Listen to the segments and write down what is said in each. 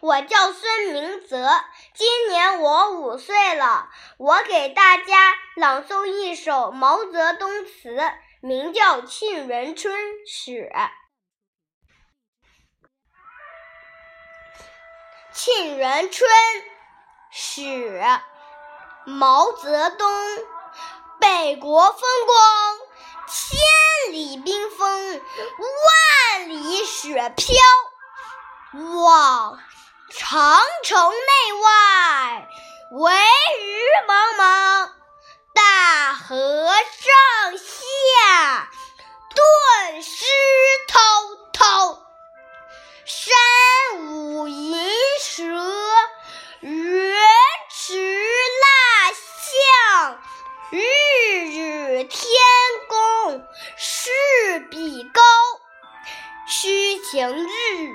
我叫孙明泽，今年我五岁了。我给大家朗诵一首毛泽东词，名叫《沁园春·雪》。《沁园春·雪》毛泽东，北国风光，千里冰封，万里雪飘。望长城内外，惟余莽莽；大河上下，顿失滔滔。山舞银蛇，原驰蜡象。日日天公试比高，须晴日。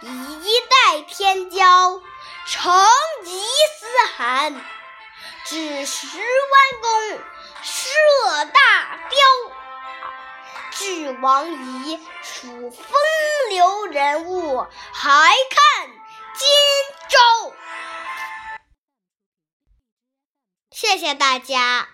一代天骄。成吉思汗只识弯弓射大雕，俱往矣。数风流人物，还看今朝。谢谢大家。